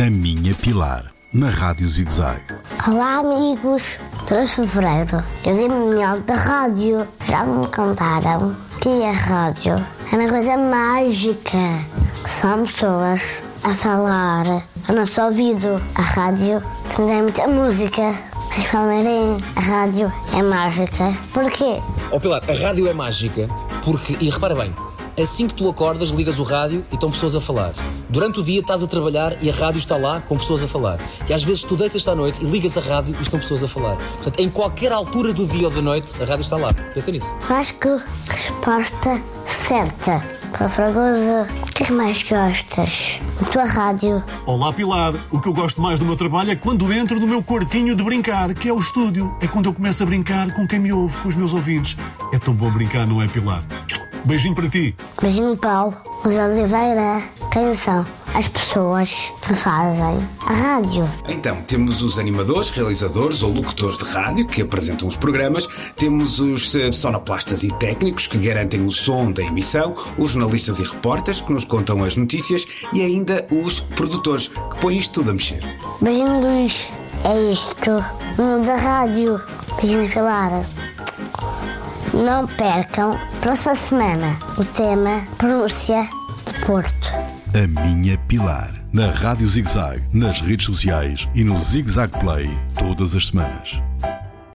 A Minha Pilar, na Rádio ZigZag. Olá, amigos. 3 de fevereiro, eu dei mundial da rádio. Já me contaram que a rádio é uma coisa mágica. São pessoas a falar ao nosso ouvido. A rádio também tem muita música. Mas Palmeirim, a rádio é mágica. Porquê? Ó Pilar, a rádio é mágica porque, e repara bem, assim que tu acordas, ligas o rádio e estão pessoas a falar. Durante o dia estás a trabalhar e a rádio está lá com pessoas a falar. E às vezes tu deitas à noite e ligas a rádio e estão pessoas a falar. Portanto, em qualquer altura do dia ou da noite, a rádio está lá. Pensa nisso. Acho que a resposta certa para Fragoso, o que é que mais gostas? A tua rádio. Olá, Pilar. O que eu gosto mais do meu trabalho é quando entro no meu quartinho de brincar, que é o estúdio. É quando eu começo a brincar com quem me ouve, com os meus ouvidos. É tão bom brincar, não é, Pilar? Beijinho para ti. Beijinho, Paulo. Os Oliveira. Quem são as pessoas que fazem a rádio? Então, temos os animadores, realizadores ou locutores de rádio que apresentam os programas, temos os eh, sonoplastas e técnicos que garantem o som da emissão, os jornalistas e repórteres que nos contam as notícias e ainda os produtores que põem isto tudo a mexer. Beijinho, Luís. É isto. No da rádio. Beijinho, Pilar. Não percam, próxima semana, o tema Pronúncia de Porto. A Minha Pilar, na Rádio ZigZag, nas redes sociais e no ZigZag Play, todas as semanas.